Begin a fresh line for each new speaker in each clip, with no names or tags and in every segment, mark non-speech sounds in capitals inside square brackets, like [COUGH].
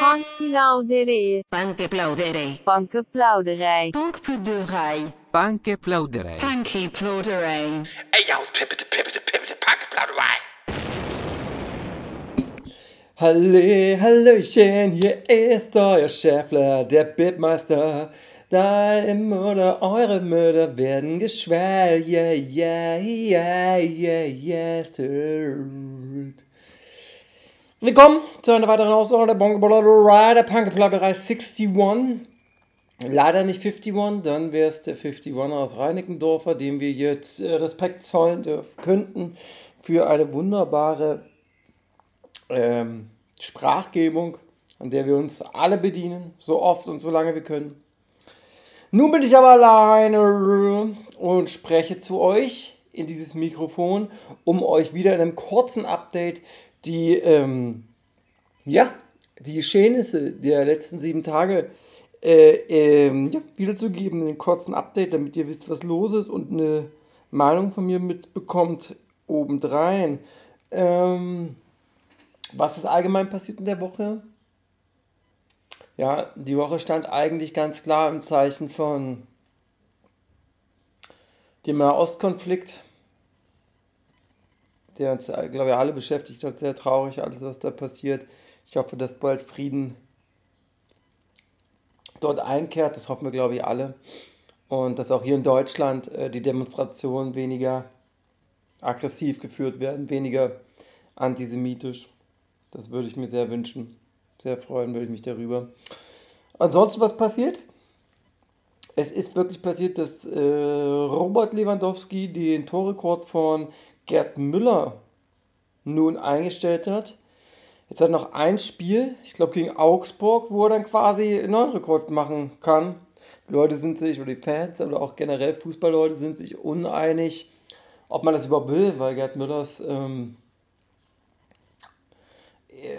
Bankplauderij.
Bankplauderij.
Bankenplauderij.
Bankplauderij.
Bankplauderij.
Bankplauderij.
Ey, aus Pippete, Pippete, Pippete, Bankplauderei.
Halle, Hallöchen, hier ist euer Schäffler, der Bitmeister. Deine Mutter, eure Mütter werden geschwellt, yeah, yeah, yeah, yeah, yes, Willkommen zu einer weiteren Ausgabe der Bongo der Punkplauderei 61. Leider nicht 51, dann wäre es der 51 aus Reinickendorfer, dem wir jetzt äh, Respekt zollen dürfen könnten für eine wunderbare ähm, Sprachgebung, an der wir uns alle bedienen, so oft und so lange wir können. Nun bin ich aber alleine und spreche zu euch in dieses Mikrofon, um euch wieder in einem kurzen Update die, ähm, ja, die Geschehnisse der letzten sieben Tage äh, ähm, ja, wiederzugeben, einen kurzen Update, damit ihr wisst, was los ist und eine Meinung von mir mitbekommt obendrein. Ähm, was ist allgemein passiert in der Woche? Ja, die Woche stand eigentlich ganz klar im Zeichen von dem Nahostkonflikt der uns, glaube ich, alle beschäftigt hat. Sehr traurig, alles, was da passiert. Ich hoffe, dass bald Frieden dort einkehrt. Das hoffen wir, glaube ich, alle. Und dass auch hier in Deutschland äh, die Demonstrationen weniger aggressiv geführt werden, weniger antisemitisch. Das würde ich mir sehr wünschen. Sehr freuen würde ich mich darüber. Ansonsten, was passiert? Es ist wirklich passiert, dass äh, Robert Lewandowski den Torrekord von Gerd Müller nun eingestellt hat. Jetzt hat er noch ein Spiel, ich glaube gegen Augsburg, wo er dann quasi einen neuen Rekord machen kann. Die Leute sind sich, oder die Fans, oder auch generell Fußballleute sind sich uneinig, ob man das überhaupt will, weil Gerd Müllers ähm,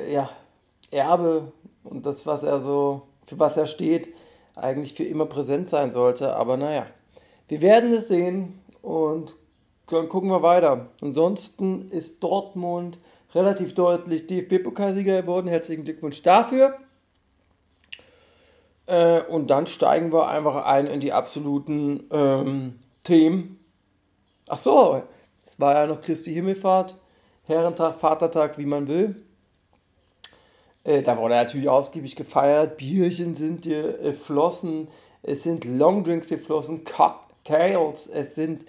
ja, Erbe und das, was er so, für was er steht, eigentlich für immer präsent sein sollte. Aber naja, wir werden es sehen und dann gucken wir weiter. Ansonsten ist Dortmund relativ deutlich DFB-Pokalsieger geworden. Herzlichen Glückwunsch dafür. Äh, und dann steigen wir einfach ein in die absoluten ähm, Themen. Ach so, es war ja noch Christi Himmelfahrt, Herrentag, Vatertag, wie man will. Äh, da wurde natürlich ausgiebig gefeiert. Bierchen sind geflossen, es sind Longdrinks geflossen, Cocktails, es sind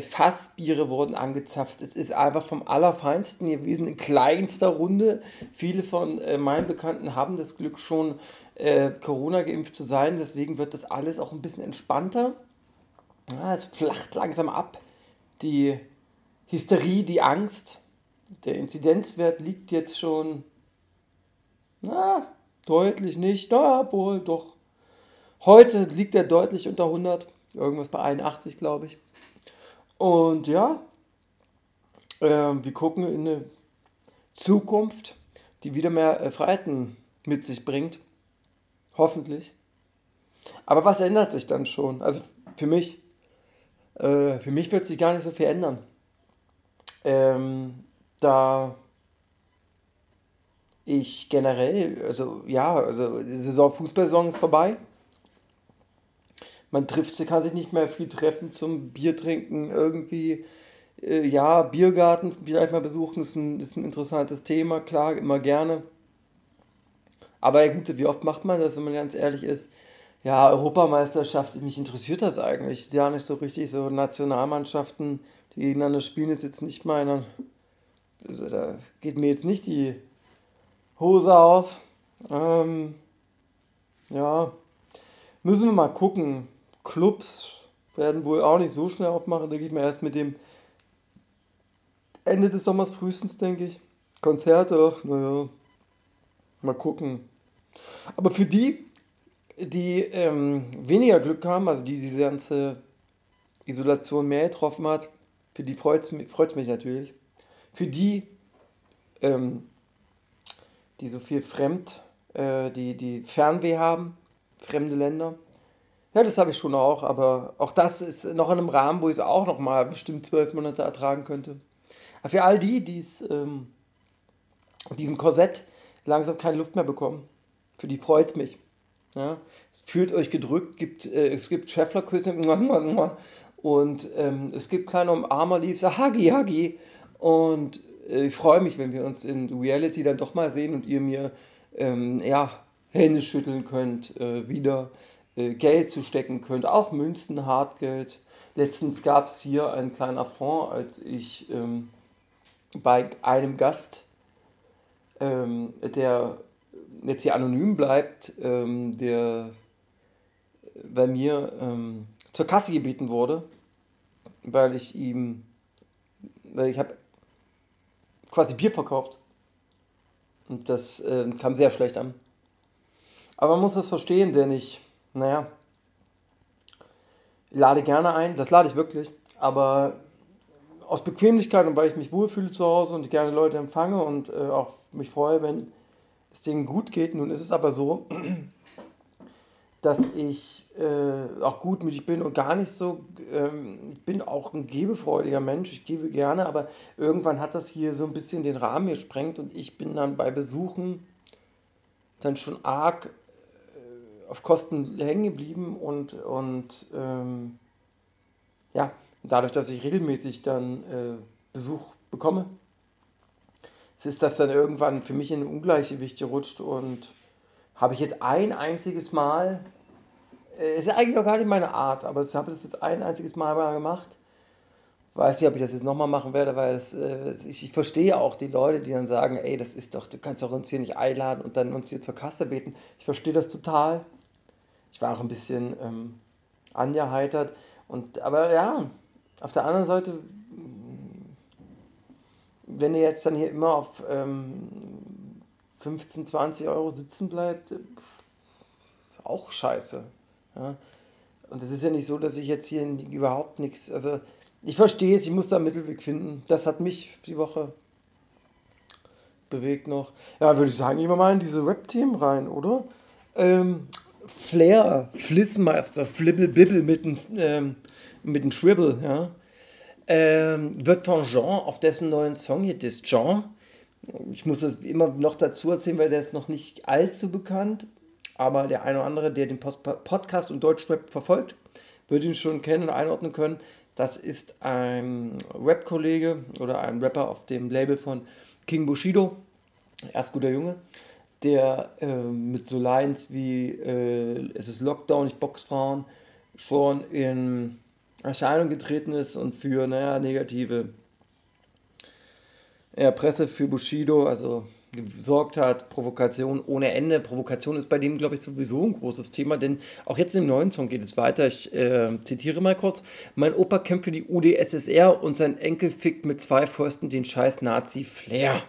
Fassbiere wurden angezapft. Es ist einfach vom Allerfeinsten gewesen, in kleinster Runde. Viele von äh, meinen Bekannten haben das Glück schon äh, Corona geimpft zu sein, deswegen wird das alles auch ein bisschen entspannter. Ja, es flacht langsam ab. Die Hysterie, die Angst. Der Inzidenzwert liegt jetzt schon na, deutlich nicht. Na, doch. Heute liegt er deutlich unter 100. Irgendwas bei 81, glaube ich. Und ja, äh, wir gucken in eine Zukunft, die wieder mehr äh, Freiheiten mit sich bringt. Hoffentlich. Aber was ändert sich dann schon? Also für mich, äh, für mich wird sich gar nicht so viel ändern. Ähm, da ich generell, also ja, also die Saison Fußballsaison ist vorbei man trifft sich, kann sich nicht mehr viel treffen zum Bier trinken, irgendwie. Äh, ja, Biergarten vielleicht mal besuchen, ist ein, ist ein interessantes Thema, klar, immer gerne. Aber gut, wie oft macht man das, wenn man ganz ehrlich ist? Ja, Europameisterschaft, mich interessiert das eigentlich. Ja, nicht so richtig. So Nationalmannschaften, die gegeneinander spielen, ist jetzt nicht meiner. Also da geht mir jetzt nicht die Hose auf. Ähm, ja, müssen wir mal gucken. Clubs werden wohl auch nicht so schnell aufmachen, denke ich mal, erst mit dem Ende des Sommers frühestens, denke ich. Konzerte, ach, naja, mal gucken. Aber für die, die ähm, weniger Glück haben, also die diese ganze Isolation mehr getroffen hat, für die freut es mich, mich natürlich. Für die, ähm, die so viel fremd, äh, die, die Fernweh haben, fremde Länder, ja, das habe ich schon auch, aber auch das ist noch in einem Rahmen, wo ich es auch noch mal bestimmt zwölf Monate ertragen könnte. Aber für all die, die ähm, diesem Korsett langsam keine Luft mehr bekommen, Für die freut es mich. Ja? Fühlt euch gedrückt, gibt, äh, es gibt Schäfflerküsse und ähm, es gibt kleine Umarmer, die so Hagi, Hagi. Und äh, ich freue mich, wenn wir uns in Reality dann doch mal sehen und ihr mir ähm, ja, Hände schütteln könnt, äh, wieder Geld zu stecken könnt, auch Münzen, Hartgeld. Letztens gab es hier einen kleinen Affront, als ich ähm, bei einem Gast, ähm, der jetzt hier anonym bleibt, ähm, der bei mir ähm, zur Kasse gebeten wurde, weil ich ihm, weil ich habe quasi Bier verkauft. Und das äh, kam sehr schlecht an. Aber man muss das verstehen, denn ich, naja, lade gerne ein, das lade ich wirklich, aber aus Bequemlichkeit und weil ich mich wohlfühle zu Hause und gerne Leute empfange und äh, auch mich freue, wenn es denen gut geht. Nun ist es aber so, [CLEARS THROAT] dass ich äh, auch gutmütig bin und gar nicht so, ähm, ich bin auch ein gebefreudiger Mensch, ich gebe gerne, aber irgendwann hat das hier so ein bisschen den Rahmen gesprengt und ich bin dann bei Besuchen dann schon arg auf Kosten hängen geblieben und, und ähm, ja, dadurch, dass ich regelmäßig dann äh, Besuch bekomme, ist das dann irgendwann für mich in ein Ungleichgewicht gerutscht und habe ich jetzt ein einziges Mal, äh, ist eigentlich auch gar nicht meine Art, aber ich habe das jetzt ein einziges Mal mal gemacht. Weiß nicht, ob ich das jetzt nochmal machen werde, weil das, äh, ich, ich verstehe auch die Leute, die dann sagen, ey, das ist doch, du kannst doch uns hier nicht einladen und dann uns hier zur Kasse beten. Ich verstehe das total. Ich war auch ein bisschen ähm, angeheitert. Und, aber ja, auf der anderen Seite, wenn ihr jetzt dann hier immer auf ähm, 15, 20 Euro sitzen bleibt, pff, auch scheiße. Ja? Und es ist ja nicht so, dass ich jetzt hier überhaupt nichts, also ich verstehe es, ich muss da einen Mittelweg finden. Das hat mich die Woche bewegt noch. Ja, würde ich sagen, gehen wir mal in diese Rap-Themen rein, oder? Ähm, Flair, Flissmeister, Flibbel, Bibbel mit dem, ähm, mit dem Schwibble, ja. Ähm, wird von Jean auf dessen neuen Song hier, das Jean. Ich muss das immer noch dazu erzählen, weil der ist noch nicht allzu bekannt aber der eine oder andere, der den Podcast und Deutschrap verfolgt, wird ihn schon kennen und einordnen können. Das ist ein Rap-Kollege oder ein Rapper auf dem Label von King Bushido, erst guter Junge, der äh, mit so Lines wie äh, Es ist Lockdown, ich Boxfrauen schon in Erscheinung getreten ist und für naja, negative ja, Presse für Bushido, also gesorgt hat, Provokation ohne Ende. Provokation ist bei dem, glaube ich, sowieso ein großes Thema, denn auch jetzt im neuen Song geht es weiter. Ich äh, zitiere mal kurz. Mein Opa kämpft für die UdSSR und sein Enkel fickt mit zwei Fäusten den scheiß Nazi-Flair.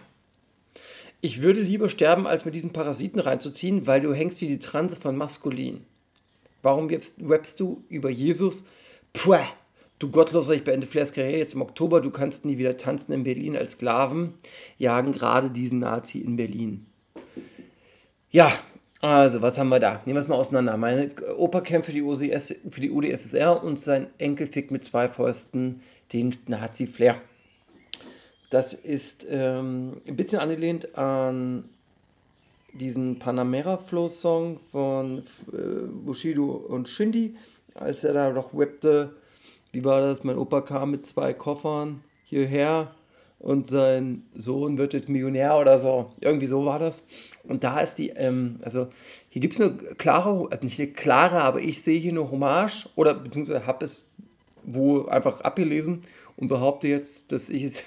Ich würde lieber sterben, als mit diesen Parasiten reinzuziehen, weil du hängst wie die Transe von Maskulin. Warum rappst du über Jesus? Puh, Du Gottloser, ich beende Flairs Karriere jetzt im Oktober, du kannst nie wieder tanzen in Berlin als Sklaven, jagen gerade diesen Nazi in Berlin. Ja, also was haben wir da? Nehmen wir es mal auseinander. Mein Opa kämpft für die, OCS, für die UdSSR und sein Enkel fickt mit zwei Fäusten den Nazi Flair. Das ist ähm, ein bisschen angelehnt an diesen Panamera Flow Song von äh, Bushido und Shindy, als er da noch rappte wie war das? Mein Opa kam mit zwei Koffern hierher und sein Sohn wird jetzt Millionär oder so. Irgendwie so war das. Und da ist die, ähm, also hier gibt es eine klare, also nicht eine klare, aber ich sehe hier eine Hommage oder beziehungsweise habe es wo einfach abgelesen und behaupte jetzt, dass ich es.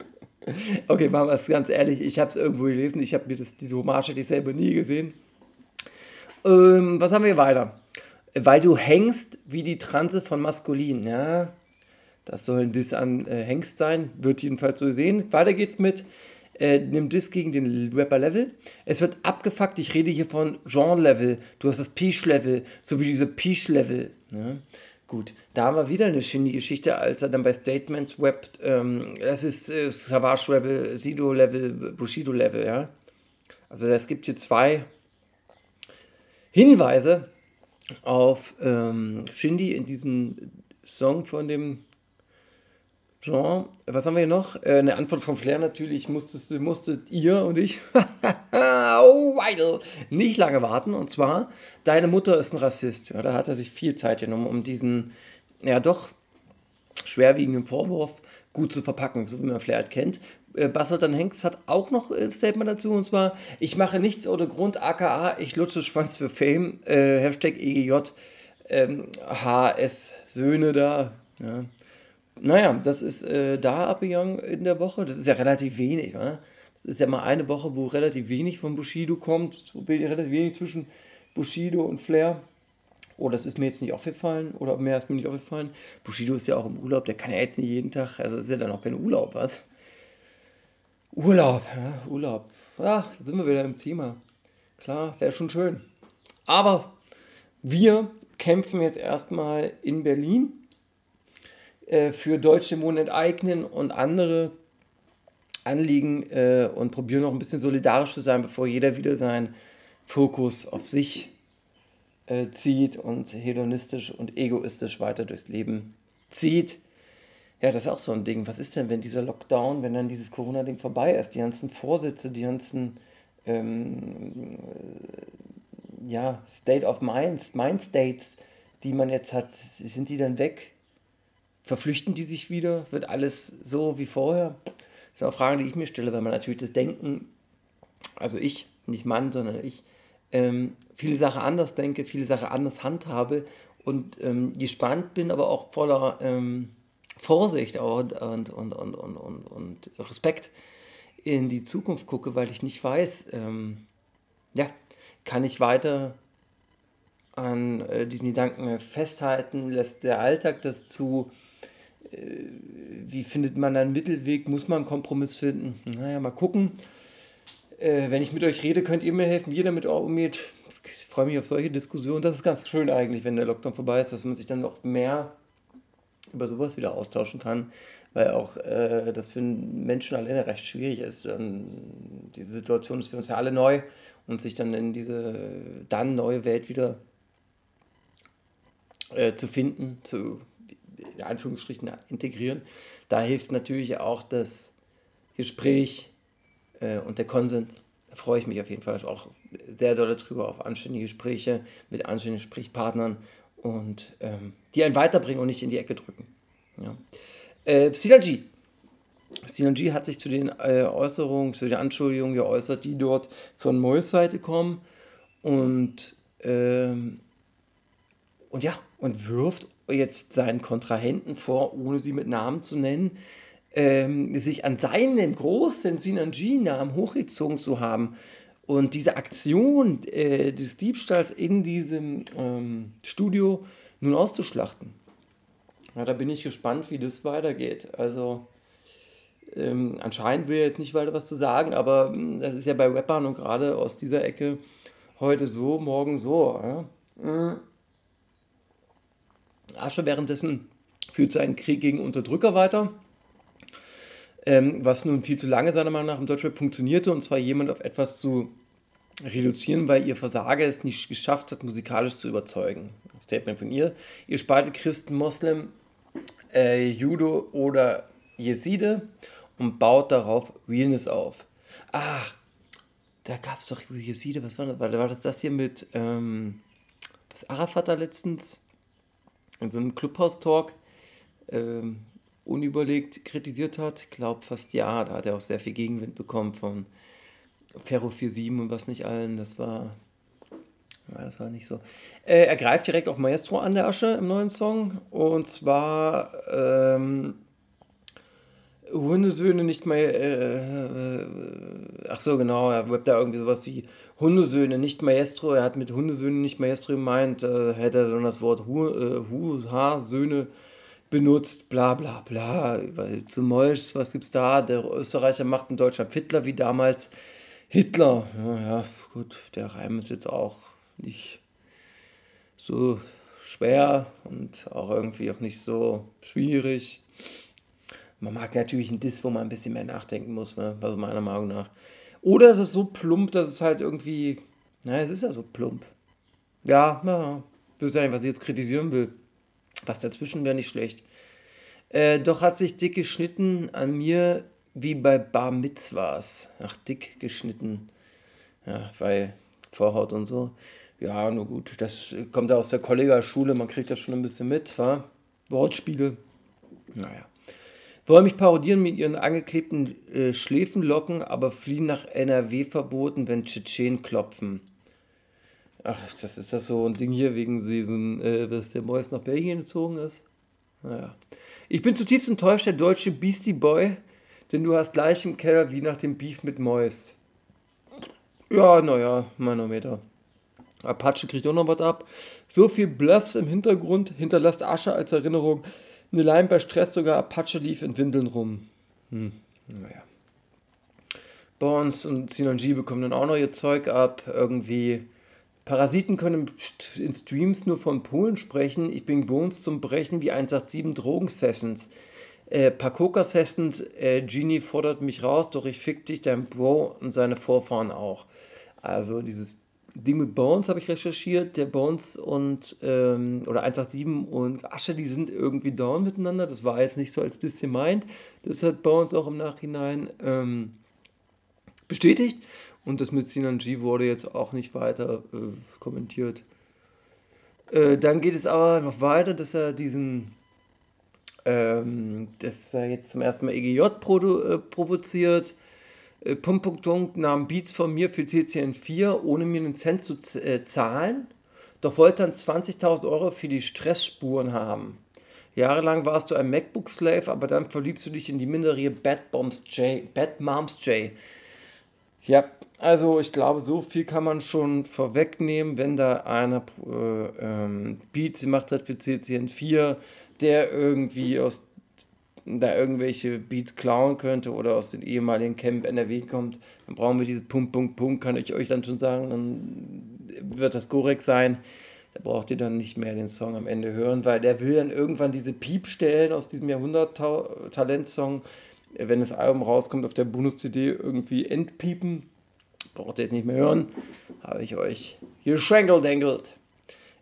[LAUGHS] okay, machen wir es ganz ehrlich. Ich habe es irgendwo gelesen. Ich habe mir das, diese Hommage ich selber nie gesehen. Ähm, was haben wir hier weiter? weil du hängst wie die Transe von Maskulin. Ja, das soll ein Diss an äh, Hengst sein, wird jedenfalls so sehen. Weiter geht's mit äh, einem Diss gegen den Rapper-Level. Es wird abgefuckt, ich rede hier von Genre-Level. Du hast das Peach-Level, so wie diese Peach-Level. Ja? Gut, da haben wir wieder eine Shindy-Geschichte, als er dann bei Statements rappt. Ähm, das ist äh, Savage-Level, Sido-Level, Bushido-Level, ja. Also es gibt hier zwei Hinweise, auf ähm, Shindy in diesem Song von dem Jean, was haben wir hier noch? Äh, eine Antwort von Flair natürlich, musstest, musstet ihr und ich, [LAUGHS] oh, Weidel, nicht lange warten. Und zwar, deine Mutter ist ein Rassist. Ja, da hat er sich viel Zeit genommen, um diesen, ja doch, schwerwiegenden Vorwurf gut zu verpacken, so wie man Flair halt kennt. Äh, Basselton Hengst hat auch noch ein Statement dazu, und zwar, ich mache nichts ohne Grund, aka, ich lutsche Schwanz für Fame, äh, Hashtag EGJ, ähm, HS Söhne da, ja. Naja, das ist äh, da abgegangen in der Woche. Das ist ja relativ wenig. Ne? Das ist ja mal eine Woche, wo relativ wenig von Bushido kommt. Relativ wenig zwischen Bushido und Flair. Oh, das ist mir jetzt nicht aufgefallen. Oder mehr ist mir nicht aufgefallen. Bushido ist ja auch im Urlaub. Der kann ja jetzt nicht jeden Tag. Also ist ja dann auch kein Urlaub, was? Urlaub, ja, Urlaub. Ja, sind wir wieder im Thema. Klar, wäre schon schön. Aber wir kämpfen jetzt erstmal in Berlin äh, für deutsche Wohnen enteignen und andere Anliegen äh, und probieren noch ein bisschen solidarisch zu sein, bevor jeder wieder seinen Fokus auf sich äh, zieht und hedonistisch und egoistisch weiter durchs Leben zieht. Ja, das ist auch so ein Ding. Was ist denn, wenn dieser Lockdown, wenn dann dieses Corona-Ding vorbei ist? Die ganzen Vorsätze, die ganzen ähm, ja, State of Minds, Mind States, die man jetzt hat, sind die dann weg? Verflüchten die sich wieder? Wird alles so wie vorher? Das sind auch Fragen, die ich mir stelle, weil man natürlich das Denken, also ich, nicht Mann, sondern ich, ähm, viele Sachen anders denke, viele Sachen anders handhabe und ähm, gespannt bin, aber auch voller ähm, Vorsicht und, und, und, und, und, und, und Respekt in die Zukunft gucke, weil ich nicht weiß, ähm, ja, kann ich weiter an äh, diesen Gedanken festhalten, lässt der Alltag das zu, wie findet man einen Mittelweg? Muss man einen Kompromiss finden? Naja, mal gucken. Äh, wenn ich mit euch rede, könnt ihr mir helfen, wie ihr damit umgeht. Ich freue mich auf solche Diskussionen. Das ist ganz schön eigentlich, wenn der Lockdown vorbei ist, dass man sich dann noch mehr über sowas wieder austauschen kann, weil auch äh, das für Menschen alleine recht schwierig ist. Ähm, diese Situation ist für uns ja alle neu und sich dann in diese dann neue Welt wieder äh, zu finden, zu in Anführungsstrichen integrieren. Da hilft natürlich auch das Gespräch äh, und der Konsens. Da freue ich mich auf jeden Fall auch sehr doll darüber, auf anständige Gespräche mit anständigen Sprechpartnern und ähm, die einen weiterbringen und nicht in die Ecke drücken. Ja. Äh, Synergy. Synergy hat sich zu den äh, Äußerungen, zu den Anschuldigungen geäußert, die dort von Mois Seite kommen und, ähm, und ja, und wirft jetzt seinen Kontrahenten vor, ohne sie mit Namen zu nennen, ähm, sich an seinen großen Synergy-Namen hochgezogen zu haben. Und diese Aktion äh, des Diebstahls in diesem ähm, Studio nun auszuschlachten. Ja, da bin ich gespannt, wie das weitergeht. Also, ähm, anscheinend will er jetzt nicht weiter was zu sagen, aber hm, das ist ja bei Rappern und gerade aus dieser Ecke heute so, morgen so. Ja? Mhm. Asche währenddessen führt seinen Krieg gegen Unterdrücker weiter, ähm, was nun viel zu lange seiner Meinung nach im Deutschrap funktionierte, und zwar jemand auf etwas zu reduzieren, weil ihr Versager es nicht geschafft hat, musikalisch zu überzeugen. Statement von ihr. Ihr spaltet Christen, Moslem, äh, Judo oder Jeside und baut darauf Realness auf. Ach, da gab es doch Jeside, was war das? War das das hier mit, ähm, was Arafat da letztens in so einem Clubhouse-Talk ähm, unüberlegt kritisiert hat. Ich glaube fast ja, da hat er auch sehr viel Gegenwind bekommen von Ferro 47 und was nicht allen. Das war, ja, das war nicht so. Äh, er greift direkt auf Maestro an der Asche im neuen Song und zwar ähm, Hundesöhne nicht mehr. Äh, äh, ach so, genau, er webbt da irgendwie sowas wie Hundesöhne, nicht Maestro. Er hat mit Hundesöhne nicht Maestro gemeint, äh, hätte er dann das Wort Hu, äh, Hu Ha, Söhne benutzt, bla bla bla. Weil zu Molsch, was gibt's da? Der Österreicher macht in Deutschland Hitler wie damals Hitler. Ja, ja, gut, der Reim ist jetzt auch nicht so schwer und auch irgendwie auch nicht so schwierig. Man mag natürlich einen Diss, wo man ein bisschen mehr nachdenken muss, ne? also meiner Meinung nach. Oder es ist so plump, dass es halt irgendwie. Naja, es ist ja so plump. Ja, na, weiß ja nicht, was ich jetzt kritisieren will. Was dazwischen wäre nicht schlecht. Äh, doch hat sich dick geschnitten an mir wie bei Bar Mitzvahs. Ach, dick geschnitten. Ja, weil Vorhaut und so. Ja, nur gut, das kommt ja aus der Kollegerschule, man kriegt das schon ein bisschen mit, wa? Wortspiele. Naja. Wollen mich parodieren mit ihren angeklebten äh, Schläfenlocken, aber fliehen nach NRW verboten, wenn Tschetschen klopfen. Ach, das ist das so ein Ding hier wegen diesem, äh, dass der Mois nach Belgien gezogen ist. Naja. Ich bin zutiefst enttäuscht, der deutsche Beastie Boy, denn du hast gleich im Keller wie nach dem Beef mit Mois. Ja, naja, Manometer. Apache kriegt auch noch was ab. So viel Bluffs im Hintergrund hinterlasst Asche als Erinnerung. Eine Line bei Stress sogar Apache lief in Windeln rum. Hm, naja. Bones und Sinan G bekommen dann auch noch ihr Zeug ab. Irgendwie. Parasiten können in Streams nur von Polen sprechen. Ich bin Bones zum Brechen wie 187 Drogensessions. Äh, Pakoka-Sessions, äh, Genie fordert mich raus, doch ich fick dich, dein Bro und seine Vorfahren auch. Also dieses Ding mit Bones habe ich recherchiert. Der Bones und, ähm, oder 187 und Asche, die sind irgendwie down miteinander. Das war jetzt nicht so als Diss gemeint. Das hat Bones auch im Nachhinein ähm, bestätigt. Und das mit Sinan G wurde jetzt auch nicht weiter äh, kommentiert. Äh, dann geht es aber noch weiter, dass er diesen, ähm, dass er jetzt zum ersten Mal EGJ produ, äh, provoziert. Äh, Punkt, Punkt, Punkt, nahm Beats von mir für CCN 4, ohne mir einen Cent zu äh, zahlen, doch wollte dann 20.000 Euro für die Stressspuren haben. Jahrelang warst du ein MacBook-Slave, aber dann verliebst du dich in die Minderjährige Bad, Bombs J, Bad Moms J. Ja, also ich glaube, so viel kann man schon vorwegnehmen, wenn da einer äh, ähm, Beats gemacht hat für CCN 4, der irgendwie aus da irgendwelche Beats klauen könnte oder aus dem ehemaligen Camp NRW kommt, dann brauchen wir diese Punkt, Punkt, Punkt, kann ich euch dann schon sagen, dann wird das korrekt sein. Da braucht ihr dann nicht mehr den Song am Ende hören, weil der will dann irgendwann diese Piepstellen aus diesem Jahrhundert-Talent-Song, wenn das Album rauskommt, auf der Bonus-CD irgendwie entpiepen. Braucht ihr jetzt nicht mehr hören. Habe ich euch geschenkeldengelt.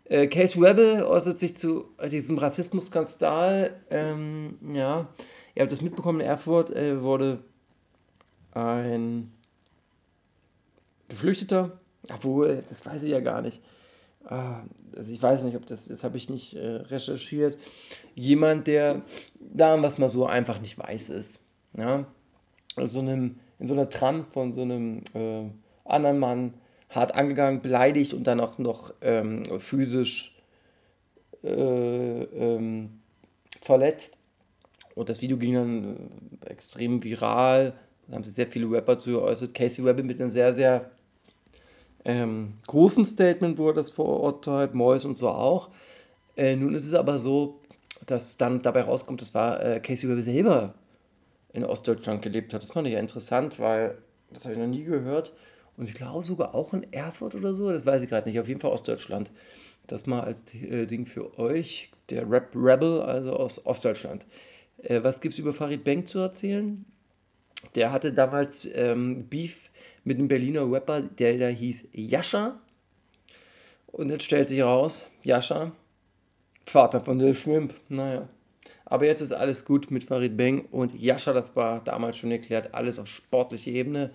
Äh, Case Rebel äußert sich zu diesem Rassismus-Skandal. Ähm, ja, ihr habt das mitbekommen, in Erfurt äh, wurde ein Geflüchteter, obwohl, das weiß ich ja gar nicht. Ah, also ich weiß nicht, ob das ist, habe ich nicht äh, recherchiert. Jemand, der da was mal so einfach nicht weiß ist. Ja? Also in, einem, in so einer Tram von so einem äh, anderen Mann hart angegangen, beleidigt und dann auch noch ähm, physisch äh, ähm, verletzt. Und das Video ging dann äh, extrem viral. Da haben sich sehr viele Rapper zu geäußert. Casey Rebel mit einem sehr, sehr ähm, großen Statement wurde das verurteilt, Mois und so auch. Äh, nun ist es aber so, dass dann dabei rauskommt, das war äh, Casey Rebel selber in Ostdeutschland gelebt hat. Das fand ich ja interessant, weil das habe ich noch nie gehört. Und ich glaube sogar auch in Erfurt oder so, das weiß ich gerade nicht, auf jeden Fall Ostdeutschland. Das mal als äh, Ding für euch, der Rap Rebel, also aus Ostdeutschland. Äh, was gibt es über Farid Bang zu erzählen? Der hatte damals ähm, Beef mit einem Berliner Rapper, der da hieß Jascha. Und jetzt stellt sich raus, Jascha, Vater von Lil Schwimp. Naja. Aber jetzt ist alles gut mit Farid Bang und Jascha, das war damals schon erklärt, alles auf sportlicher Ebene.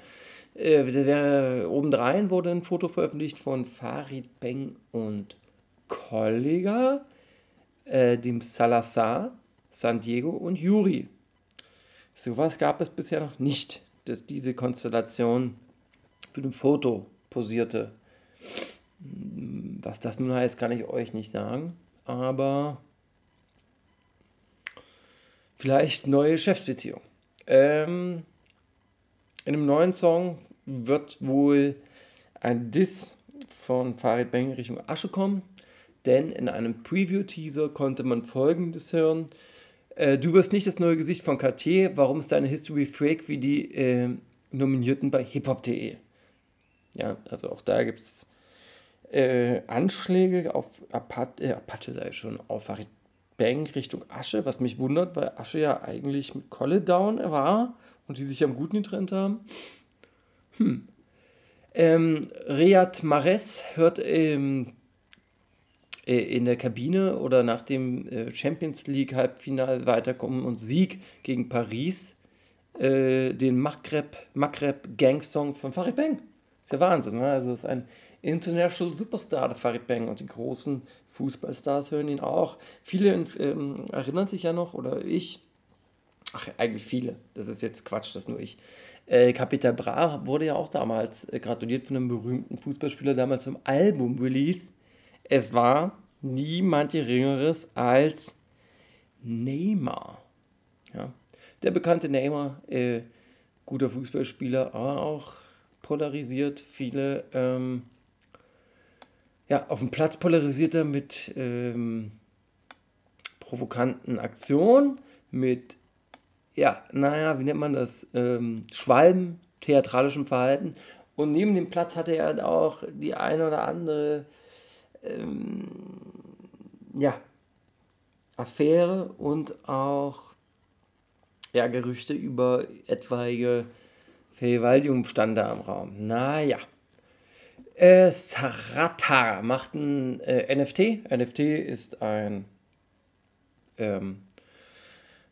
Äh, obendrein wurde ein Foto veröffentlicht von Farid Beng und Kollega, äh, dem Salazar, San Diego und Yuri. Sowas gab es bisher noch nicht, dass diese Konstellation für ein Foto posierte. Was das nun heißt, kann ich euch nicht sagen, aber vielleicht neue Chefsbeziehung. Ähm, in einem neuen Song wird wohl ein Diss von Farid Bang Richtung Asche kommen, denn in einem Preview-Teaser konnte man folgendes hören. Äh, du wirst nicht das neue Gesicht von KT, warum ist deine History fake wie die äh, Nominierten bei hiphop.de? Ja, also auch da gibt es äh, Anschläge auf Apache, äh, Apache sei schon, auf Farid Bang Richtung Asche, was mich wundert, weil Asche ja eigentlich mit Kolle down war und die sich am Guten getrennt haben. Hm. Ähm, Riyad Mahrez hört ähm, äh, in der Kabine oder nach dem äh, Champions League Halbfinal weiterkommen und Sieg gegen Paris äh, den Maghreb, Maghreb Gang Song von Farid Bang. Ist ja Wahnsinn, ne? Also ist ein International Superstar, der Farid Bang und die großen Fußballstars hören ihn auch. Viele ähm, erinnern sich ja noch, oder ich, ach, eigentlich viele, das ist jetzt Quatsch, das nur ich. Äh, Bra wurde ja auch damals äh, gratuliert von einem berühmten Fußballspieler damals zum Album-Release. Es war niemand Geringeres als Neymar. Ja. Der bekannte Neymar, äh, guter Fußballspieler, aber auch polarisiert. Viele ähm, ja, auf dem Platz polarisiert er mit ähm, provokanten Aktionen, mit, ja, naja, wie nennt man das, ähm, Schwalben, theatralischem Verhalten. Und neben dem Platz hatte er halt auch die eine oder andere, ähm, ja, Affäre und auch, ja, Gerüchte über etwaige Vergewaltigung stand da im Raum. Naja. Äh, Sarata macht ein äh, NFT. NFT ist ein, ähm,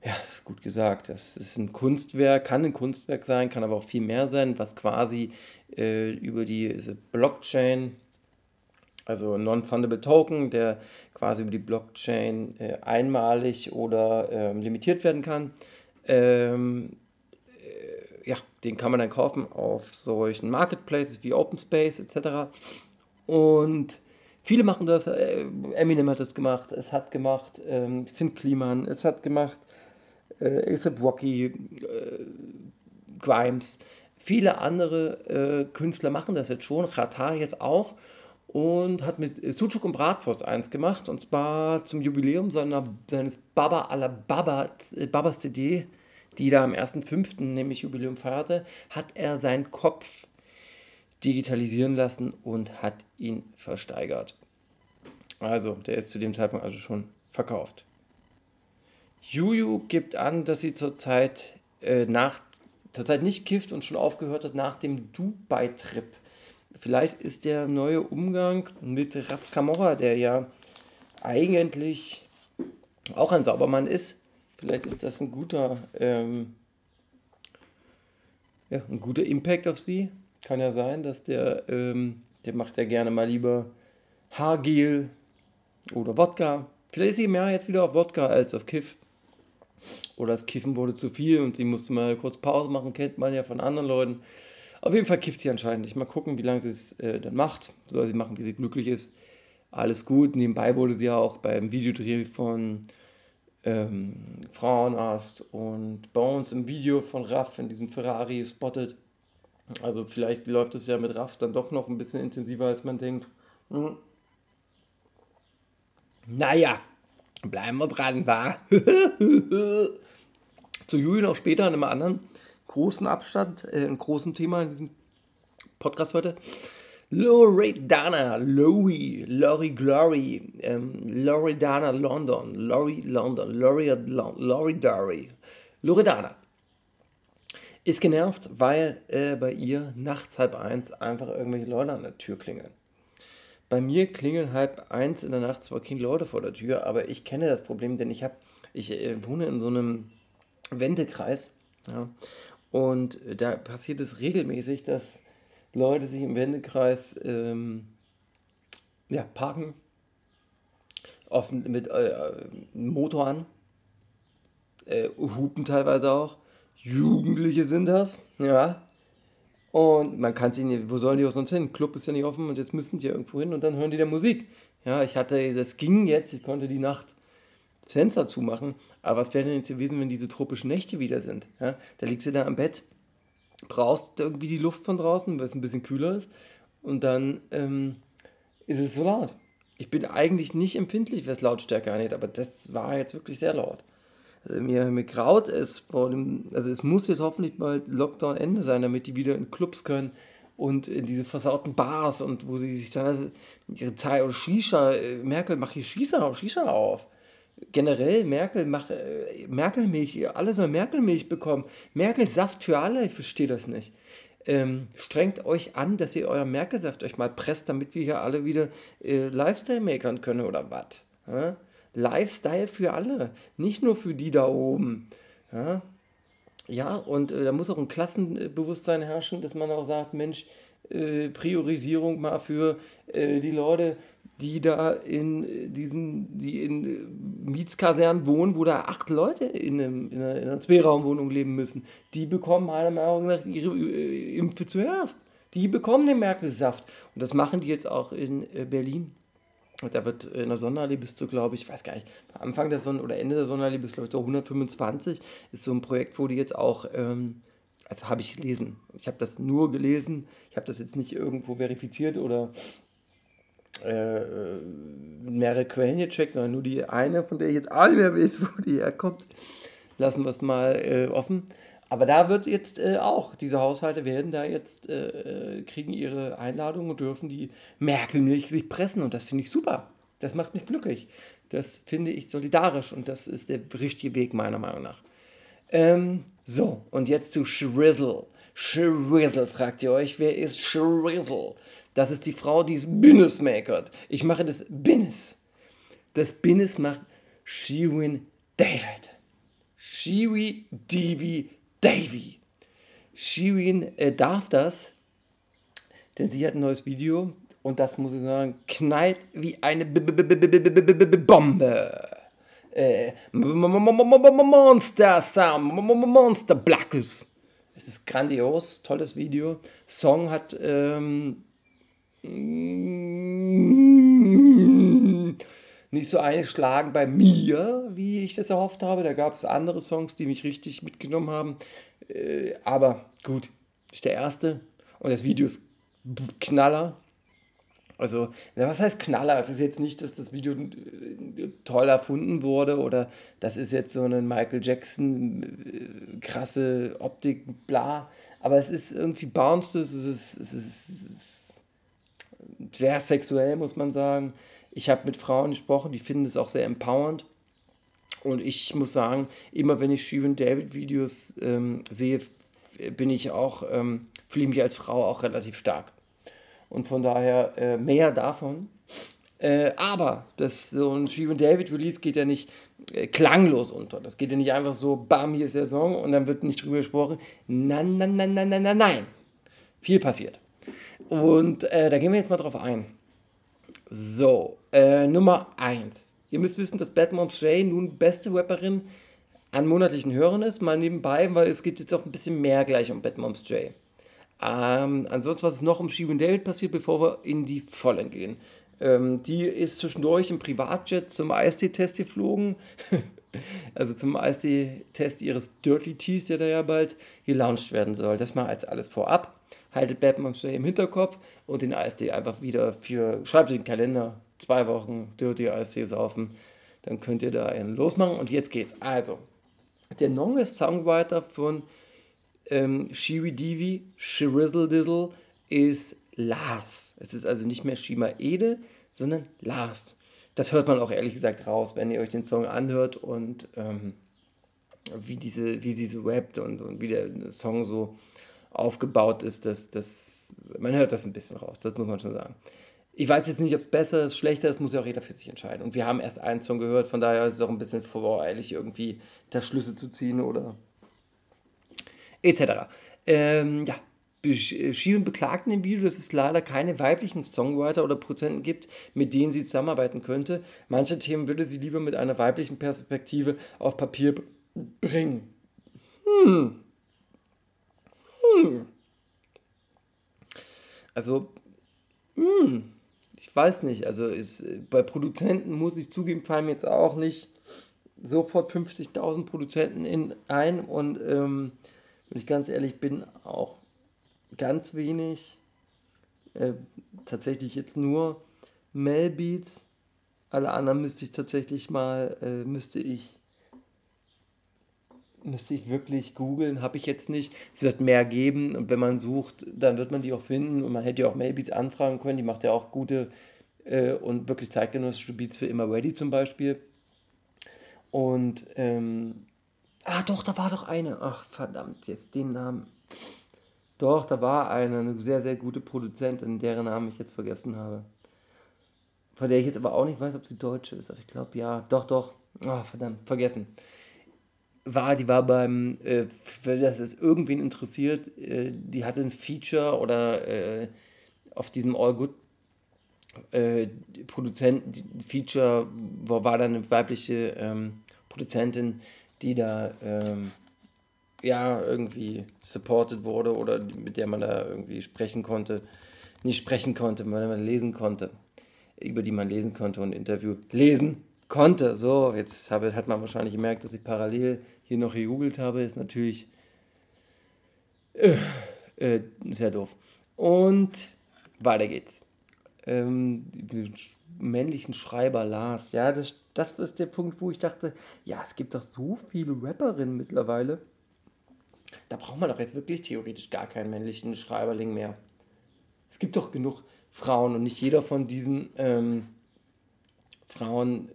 ja, gut gesagt, das ist ein Kunstwerk, kann ein Kunstwerk sein, kann aber auch viel mehr sein, was quasi äh, über die Blockchain, also Non-Fundable Token, der quasi über die Blockchain äh, einmalig oder ähm, limitiert werden kann. Ähm, ja, den kann man dann kaufen auf solchen Marketplaces wie Open Space etc. Und viele machen das. Äh, Eminem hat das gemacht, es hat gemacht ähm, Finn Kliman, es hat gemacht äh, ASAP Rocky, äh, Grimes. Viele andere äh, Künstler machen das jetzt schon, Qatar jetzt auch und hat mit Sucuk und Bratwurst eins gemacht und zwar zum Jubiläum seiner, seines Baba alla Baba, äh, Babas CD die da am 1.5. nämlich Jubiläum feierte, hat er seinen Kopf digitalisieren lassen und hat ihn versteigert. Also, der ist zu dem Zeitpunkt also schon verkauft. Juju gibt an, dass sie zurzeit äh, nach zurzeit nicht kifft und schon aufgehört hat nach dem Dubai-Trip. Vielleicht ist der neue Umgang mit Raf Camorra, der ja eigentlich auch ein Saubermann ist, Vielleicht ist das ein guter, ähm, ja, ein guter Impact auf sie. Kann ja sein, dass der, ähm, der macht ja gerne mal lieber Haargel oder Wodka. Vielleicht ist sie mehr jetzt wieder auf Wodka als auf Kiff. Oder das Kiffen wurde zu viel und sie musste mal kurz Pause machen, kennt man ja von anderen Leuten. Auf jeden Fall kifft sie anscheinend nicht. Mal gucken, wie lange sie es äh, dann macht. Soll sie machen, wie sie glücklich ist. Alles gut. Nebenbei wurde sie ja auch beim Videodreh von ähm, Frauenarzt und Bones im Video von Raff in diesem Ferrari spottet. Also vielleicht läuft es ja mit Raff dann doch noch ein bisschen intensiver, als man denkt. Hm. Naja, bleiben wir dran, wa? [LAUGHS] Zu Julian auch später in einem anderen großen Abstand, äh, ein großen Thema in diesem Podcast heute. Loredana, Lori, Lori Glory, ähm, Loredana London, Lori London, Lori, Lori Dory, Loredana ist genervt, weil äh, bei ihr nachts halb eins einfach irgendwelche Leute an der Tür klingeln. Bei mir klingeln halb eins in der Nacht zwar keine Leute vor der Tür, aber ich kenne das Problem, denn ich habe, ich äh, wohne in so einem Wendekreis, ja, und da passiert es regelmäßig, dass Leute sich im Wendekreis ähm, ja, parken auf, mit äh, Motor an, äh, hupen teilweise auch. Jugendliche sind das, ja. Und man kann sie nicht, wo sollen die auch sonst hin? Club ist ja nicht offen und jetzt müssen die irgendwo hin und dann hören die der Musik. Ja, ich hatte, das ging jetzt, ich konnte die Nacht Fenster zumachen, aber was wäre denn jetzt gewesen, wenn diese tropischen Nächte wieder sind? Ja, da liegst du da am Bett brauchst irgendwie die Luft von draußen, weil es ein bisschen kühler ist. Und dann ähm, ist es so laut. Ich bin eigentlich nicht empfindlich, was Lautstärke angeht, aber das war jetzt wirklich sehr laut. Also mir, mir graut es vor dem, also es muss jetzt hoffentlich bald Lockdown Ende sein, damit die wieder in Clubs können und in diese versauten Bars und wo sie sich dann ihre Zeit oder Shisha, äh, Merkel macht hier Shisha, Shisha auf generell Merkel, mach, äh, Merkelmilch, alle sollen Merkelmilch bekommen. Merkel Saft für alle, ich verstehe das nicht. Ähm, strengt euch an, dass ihr euer Merkelsaft euch mal presst, damit wir hier alle wieder äh, Lifestyle makern können oder was. Ja? Lifestyle für alle, nicht nur für die da oben. Ja, ja und äh, da muss auch ein Klassenbewusstsein herrschen, dass man auch sagt, Mensch, äh, Priorisierung mal für äh, die Leute, die da in diesen, die in äh, Mietskasernen wohnen, wo da acht Leute in, einem, in, einer, in einer Zweiraumwohnung leben müssen. Die bekommen meiner Meinung nach ihre äh, Impfe zuerst. Die bekommen den Merkel-Saft. Und das machen die jetzt auch in äh, Berlin. Da wird in der Sonderallee bis zu, glaube ich, weiß gar nicht, Anfang der Sonne oder Ende der Sonderallee bis, glaube ich, so 125 ist so ein Projekt, wo die jetzt auch, ähm, also habe ich gelesen. Ich habe das nur gelesen. Ich habe das jetzt nicht irgendwo verifiziert oder äh, mehrere Quellen gecheckt, sondern nur die eine, von der ich jetzt nicht mehr weiß, [LAUGHS] wo die herkommt. Lassen wir es mal äh, offen. Aber da wird jetzt äh, auch, diese Haushalte werden da jetzt, äh, äh, kriegen ihre Einladung und dürfen die Merkelmilch sich pressen. Und das finde ich super. Das macht mich glücklich. Das finde ich solidarisch und das ist der richtige Weg meiner Meinung nach. Ähm, so, und jetzt zu Shrizzle. Shrizzle, fragt ihr euch, wer ist Shrizzle? Das ist die Frau, die es Binnes makert. Ich mache das Binnes. Das Binnes macht Shirin David. Shiri Divi Davy. Shirin äh, darf das, denn sie hat ein neues Video und das muss ich sagen, knallt wie eine Bombe. Äh, Monster Sound, Monster Blackus. Es ist grandios, tolles Video. Song hat ähm, nicht so einschlagen bei mir, wie ich das erhofft habe. Da gab es andere Songs, die mich richtig mitgenommen haben. Äh, aber gut, ist der erste. Und das Video ist Knaller. Also, was heißt Knaller? Es ist jetzt nicht, dass das Video äh, toll erfunden wurde oder das ist jetzt so eine Michael Jackson äh, krasse Optik, bla. Aber es ist irgendwie bounced, es ist, es ist sehr sexuell, muss man sagen. Ich habe mit Frauen gesprochen, die finden es auch sehr empowernd. Und ich muss sagen, immer wenn ich Shirin David Videos ähm, sehe, bin ich auch, ähm, fühle ich mich als Frau auch relativ stark. Und von daher äh, mehr davon. Äh, aber das, so ein Shirin David Release geht ja nicht äh, klanglos unter. Das geht ja nicht einfach so, bam, hier ist der Song und dann wird nicht drüber gesprochen. Nein, nein, nein, nein, nein, nein, nein. Viel passiert. Und äh, da gehen wir jetzt mal drauf ein. So, äh, Nummer 1. Ihr müsst wissen, dass Bad Moms J nun beste Rapperin an monatlichen Hörern ist. Mal nebenbei, weil es geht jetzt auch ein bisschen mehr gleich um Bad Moms J. Ähm, ansonsten, was ist noch um Sheeran David passiert, bevor wir in die Vollen gehen? Ähm, die ist zwischendurch im Privatjet zum IST-Test geflogen. [LAUGHS] also zum IST-Test ihres Dirty Teas, der da ja bald gelauncht werden soll. Das mal als alles vorab haltet Batman Stay im Hinterkopf und den ASD einfach wieder für, schreibt den Kalender, zwei Wochen Dirty ASD saufen, dann könnt ihr da einen losmachen und jetzt geht's. Also, der neue Songwriter von ähm, Shiri Divi, Shirizzle Dizzle, ist Lars. Es ist also nicht mehr Shima Ede, sondern Lars. Das hört man auch ehrlich gesagt raus, wenn ihr euch den Song anhört und ähm, wie, diese, wie sie so rappt und, und wie der Song so aufgebaut ist, das, das, man hört das ein bisschen raus, das muss man schon sagen. Ich weiß jetzt nicht, ob es besser ist, schlechter ist, muss ja auch jeder für sich entscheiden. Und wir haben erst einen Song gehört, von daher ist es auch ein bisschen voreilig, irgendwie da Schlüsse zu ziehen oder etc. Ähm, ja, Schielen beklagten im Video, dass es leider keine weiblichen Songwriter oder Produzenten gibt, mit denen sie zusammenarbeiten könnte. Manche Themen würde sie lieber mit einer weiblichen Perspektive auf Papier bringen. Hm. Hm. Also, hm, weiß nicht. Also ist, bei Produzenten muss ich zugeben, fallen mir jetzt auch nicht sofort 50.000 Produzenten in ein. Und ähm, wenn ich ganz ehrlich bin, auch ganz wenig. Äh, tatsächlich jetzt nur Melbeats. Alle anderen müsste ich tatsächlich mal, äh, müsste ich müsste ich wirklich googeln, habe ich jetzt nicht. Es wird mehr geben und wenn man sucht, dann wird man die auch finden und man hätte ja auch Maybeats anfragen können, die macht ja auch gute äh, und wirklich zeitgenössische Beats für immer ready zum Beispiel. Und, ähm, ah doch, da war doch eine, ach verdammt, jetzt den Namen. Doch, da war eine, eine sehr, sehr gute Produzentin, deren Namen ich jetzt vergessen habe. Von der ich jetzt aber auch nicht weiß, ob sie Deutsche ist. Aber ich glaube, ja. Doch, doch. Oh, verdammt, vergessen. War, die war beim, äh, wenn das es irgendwen interessiert, äh, die hatte ein Feature oder äh, auf diesem All Good äh, Produzenten, Feature, wo war dann eine weibliche ähm, Produzentin, die da ähm, ja irgendwie supported wurde oder mit der man da irgendwie sprechen konnte, nicht sprechen konnte, weil man lesen konnte, über die man lesen konnte und Interview lesen konnte. So, jetzt habe, hat man wahrscheinlich gemerkt, dass ich parallel hier noch gegoogelt habe, ist natürlich äh, äh, sehr doof. Und weiter geht's. Ähm, männlichen Schreiber Lars, ja, das, das ist der Punkt, wo ich dachte, ja, es gibt doch so viele Rapperinnen mittlerweile da braucht man doch jetzt wirklich theoretisch gar keinen männlichen Schreiberling mehr. Es gibt doch genug Frauen und nicht jeder von diesen ähm, Frauen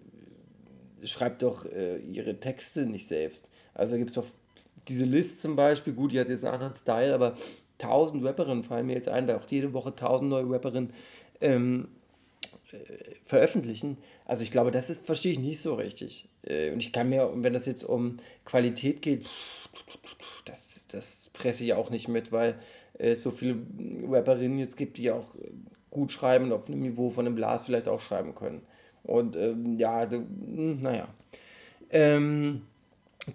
schreibt doch äh, ihre Texte nicht selbst. Also gibt es doch diese List zum Beispiel, gut, die hat jetzt einen anderen Style, aber tausend Rapperinnen fallen mir jetzt ein, weil auch jede Woche tausend neue Rapperinnen ähm, äh, veröffentlichen. Also ich glaube, das ist, verstehe ich nicht so richtig. Äh, und ich kann mir, wenn das jetzt um Qualität geht, das das presse ich auch nicht mit, weil es äh, so viele Rapperinnen jetzt gibt, die auch gut schreiben und auf einem Niveau von einem Blas vielleicht auch schreiben können. Und ähm, ja, hm, naja. Ähm,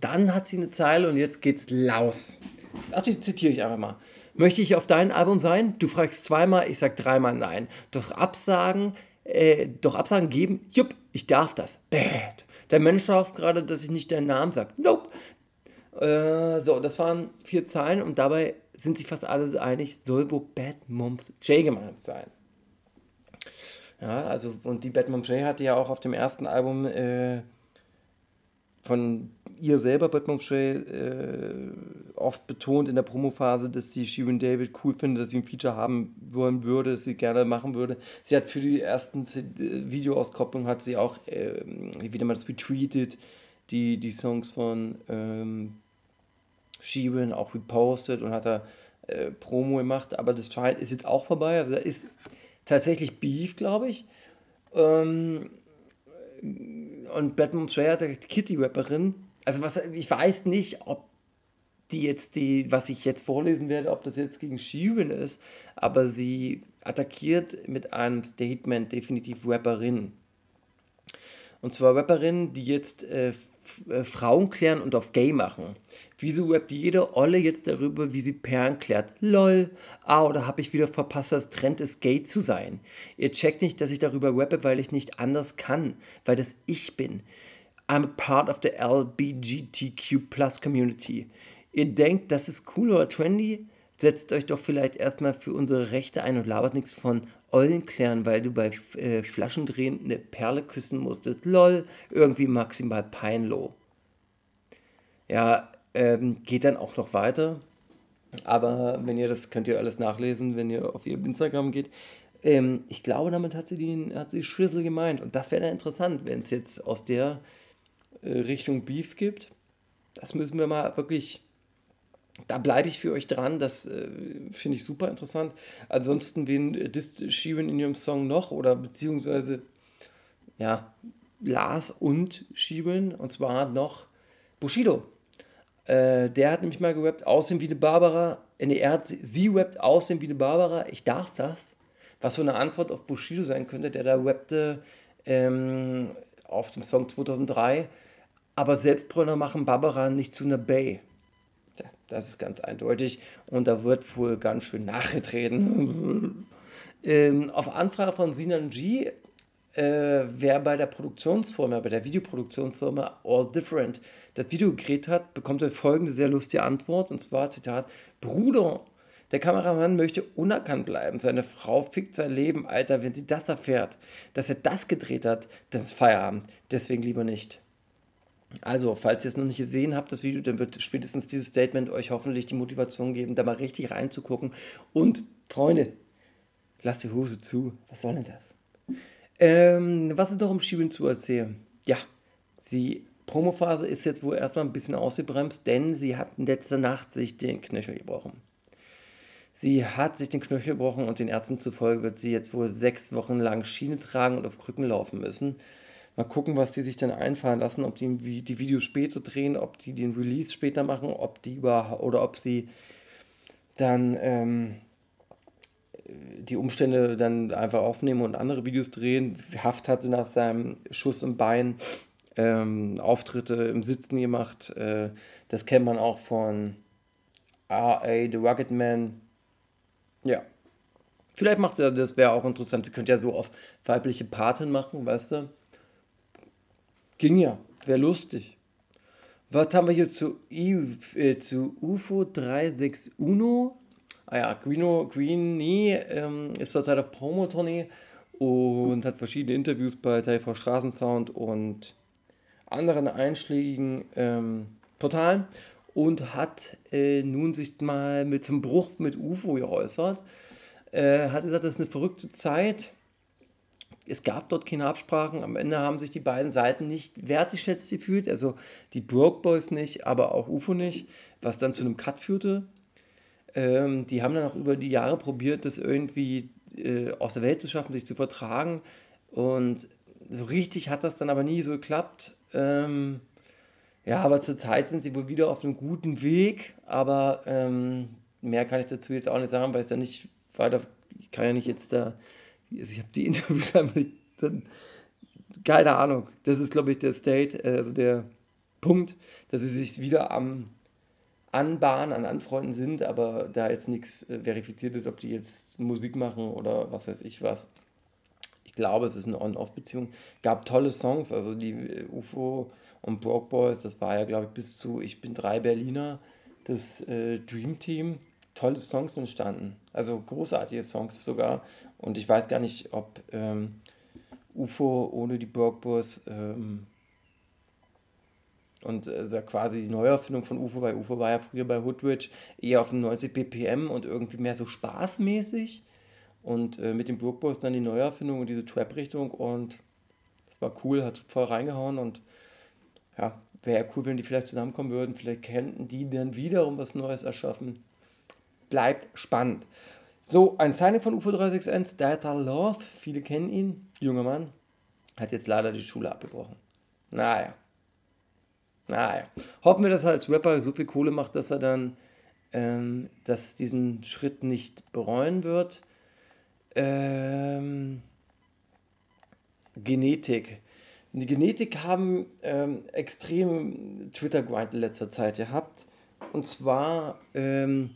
dann hat sie eine Zeile und jetzt geht's laus. Ach, die zitiere ich einfach mal. Möchte ich auf dein Album sein? Du fragst zweimal, ich sag dreimal nein. Doch Absagen, äh, doch Absagen geben, jupp, ich darf das. Bad. Der Mensch hofft gerade, dass ich nicht deinen Namen sage. Nope. Äh, so, das waren vier Zahlen und dabei sind sich fast alle einig, soll wohl Bad Moms J gemeint sein. Ja, also, und die Bad Moms J hatte ja auch auf dem ersten Album äh, von ihr selber, Bad Moms J, äh, oft betont in der Promophase, dass sie Shirin David cool findet, dass sie ein Feature haben wollen würde, dass sie gerne machen würde. Sie hat für die ersten äh, Videoauskopplungen hat sie auch, äh, wie wieder mal das retweetet, die, die Songs von ähm, Sheeran auch repostet und hat da äh, Promo gemacht, aber das ist jetzt auch vorbei. Also da ist tatsächlich Beef, glaube ich. Ähm, und Batman Stray hat Kitty-Rapperin. Also was, ich weiß nicht, ob die jetzt die, was ich jetzt vorlesen werde, ob das jetzt gegen Sheeran ist, aber sie attackiert mit einem Statement definitiv Rapperin. Und zwar Rapperinnen, die jetzt äh, äh, Frauen klären und auf gay machen. Wieso rappt jede Olle jetzt darüber, wie sie Perlen klärt? Lol. Ah, oder hab ich wieder verpasst, dass Trend ist, gay zu sein? Ihr checkt nicht, dass ich darüber rappe, weil ich nicht anders kann, weil das ich bin. I'm a part of the LBGTQ Plus Community. Ihr denkt, das ist cool oder trendy? Setzt euch doch vielleicht erstmal für unsere Rechte ein und labert nichts von Eulen klären, weil du bei äh, Flaschendrehen eine Perle küssen musstest. Lol, irgendwie maximal peinloh. Ja, ähm, geht dann auch noch weiter. Aber wenn ihr das könnt ihr alles nachlesen, wenn ihr auf ihr Instagram geht. Ähm, ich glaube, damit hat sie den, hat sie Schwissel gemeint. Und das wäre dann interessant, wenn es jetzt aus der äh, Richtung Beef gibt. Das müssen wir mal wirklich da bleibe ich für euch dran. Das äh, finde ich super interessant. Ansonsten, wen äh, disst Sheeran in ihrem Song noch? Oder beziehungsweise, ja, Lars und Sheeran. Und zwar noch Bushido. Äh, der hat nämlich mal gerappt, aussehen wie eine Barbara. Äh, er hat, sie rappt, aussehen wie eine Barbara. Ich darf das. Was für eine Antwort auf Bushido sein könnte, der da rappte ähm, auf dem Song 2003. Aber Selbstbräuner machen Barbara nicht zu einer Bay. Das ist ganz eindeutig. Und da wird wohl ganz schön nachgetreten. [LAUGHS] ähm, auf Anfrage von Sinan G, äh, wer bei der Produktionsfirma, bei der Videoproduktionsfirma All Different das Video gedreht hat, bekommt er folgende sehr lustige Antwort. Und zwar, Zitat, Bruder, der Kameramann möchte unerkannt bleiben. Seine Frau fickt sein Leben, Alter. Wenn sie das erfährt, dass er das gedreht hat, dann ist Feierabend. Deswegen lieber nicht. Also, falls ihr es noch nicht gesehen habt, das Video, dann wird spätestens dieses Statement euch hoffentlich die Motivation geben, da mal richtig reinzugucken. Und, Freunde, lasst die Hose zu. Was soll denn das? Ähm, was ist noch um Schieben zu erzählen? Ja, die Promophase ist jetzt wohl erstmal ein bisschen ausgebremst, denn sie hat in letzter Nacht sich den Knöchel gebrochen. Sie hat sich den Knöchel gebrochen und den Ärzten zufolge wird sie jetzt wohl sechs Wochen lang Schiene tragen und auf Krücken laufen müssen. Mal gucken, was die sich dann einfallen lassen, ob die die Videos später drehen, ob die den Release später machen, ob die über oder ob sie dann ähm, die Umstände dann einfach aufnehmen und andere Videos drehen. Haft hatte nach seinem Schuss im Bein ähm, Auftritte im Sitzen gemacht. Äh, das kennt man auch von R.A. The Rugged Man. Ja. Vielleicht macht er, das wäre auch interessant. Sie könnte ja so auf weibliche Paten machen, weißt du? Ging ja, wäre lustig. Was haben wir hier zu, äh, zu UFO 361? Ah ja, Greeno, Greenie ähm, ist zurzeit auf Promo-Tournee und hat verschiedene Interviews bei TV Straßensound und anderen einschlägigen ähm, Portalen und hat äh, nun sich mal mit zum Bruch mit UFO geäußert. Äh, hat gesagt, das ist eine verrückte Zeit. Es gab dort keine Absprachen. Am Ende haben sich die beiden Seiten nicht wertgeschätzt gefühlt. Also die Broke Boys nicht, aber auch UFO nicht, was dann zu einem Cut führte. Ähm, die haben dann auch über die Jahre probiert, das irgendwie äh, aus der Welt zu schaffen, sich zu vertragen. Und so richtig hat das dann aber nie so geklappt. Ähm, ja, aber zurzeit sind sie wohl wieder auf einem guten Weg, aber ähm, mehr kann ich dazu jetzt auch nicht sagen, weil es ja nicht weiter, ich kann ja nicht jetzt da, also ich habe die [LAUGHS] Interviews einfach nicht, keine Ahnung, das ist glaube ich der State, also der Punkt, dass sie sich wieder am Anbahnen, an Anfreunden sind, aber da jetzt nichts äh, verifiziert ist, ob die jetzt Musik machen oder was weiß ich was. Ich glaube, es ist eine On-Off-Beziehung. Gab tolle Songs, also die äh, UFO und Broke Boys, das war ja, glaube ich, bis zu Ich bin drei Berliner, das äh, Dream Team. Tolle Songs entstanden. Also großartige Songs sogar. Und ich weiß gar nicht, ob ähm, UFO ohne die Boys ähm, und äh, quasi die Neuerfindung von UFO, weil UFO war ja früher bei Hoodridge eher auf 90 BPM und irgendwie mehr so spaßmäßig. Und äh, mit dem Boys dann die Neuerfindung und diese Trap-Richtung und das war cool, hat voll reingehauen und ja, wäre cool, wenn die vielleicht zusammenkommen würden. Vielleicht könnten die dann wiederum was Neues erschaffen. Bleibt spannend. So, ein Signing von UFO 361, Data Love, viele kennen ihn, junger Mann, hat jetzt leider die Schule abgebrochen. Naja. Naja. Hoffen wir, dass er als Rapper so viel Kohle macht, dass er dann ähm, dass diesen Schritt nicht bereuen wird. Ähm, Genetik. Die Genetik haben ähm, extrem Twitter-Grind in letzter Zeit gehabt. Und zwar ähm,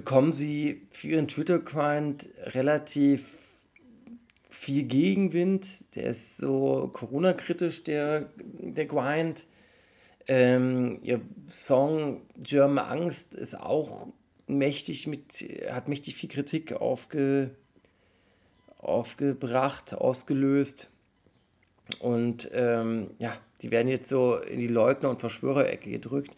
bekommen sie für ihren Twitter-Grind relativ viel Gegenwind. Der ist so Corona-kritisch, der, der Grind. Ähm, ihr Song German Angst ist auch mächtig mit, hat mächtig viel Kritik aufge, aufgebracht, ausgelöst. Und ähm, ja, die werden jetzt so in die Leugner- und Verschwörerecke gedrückt.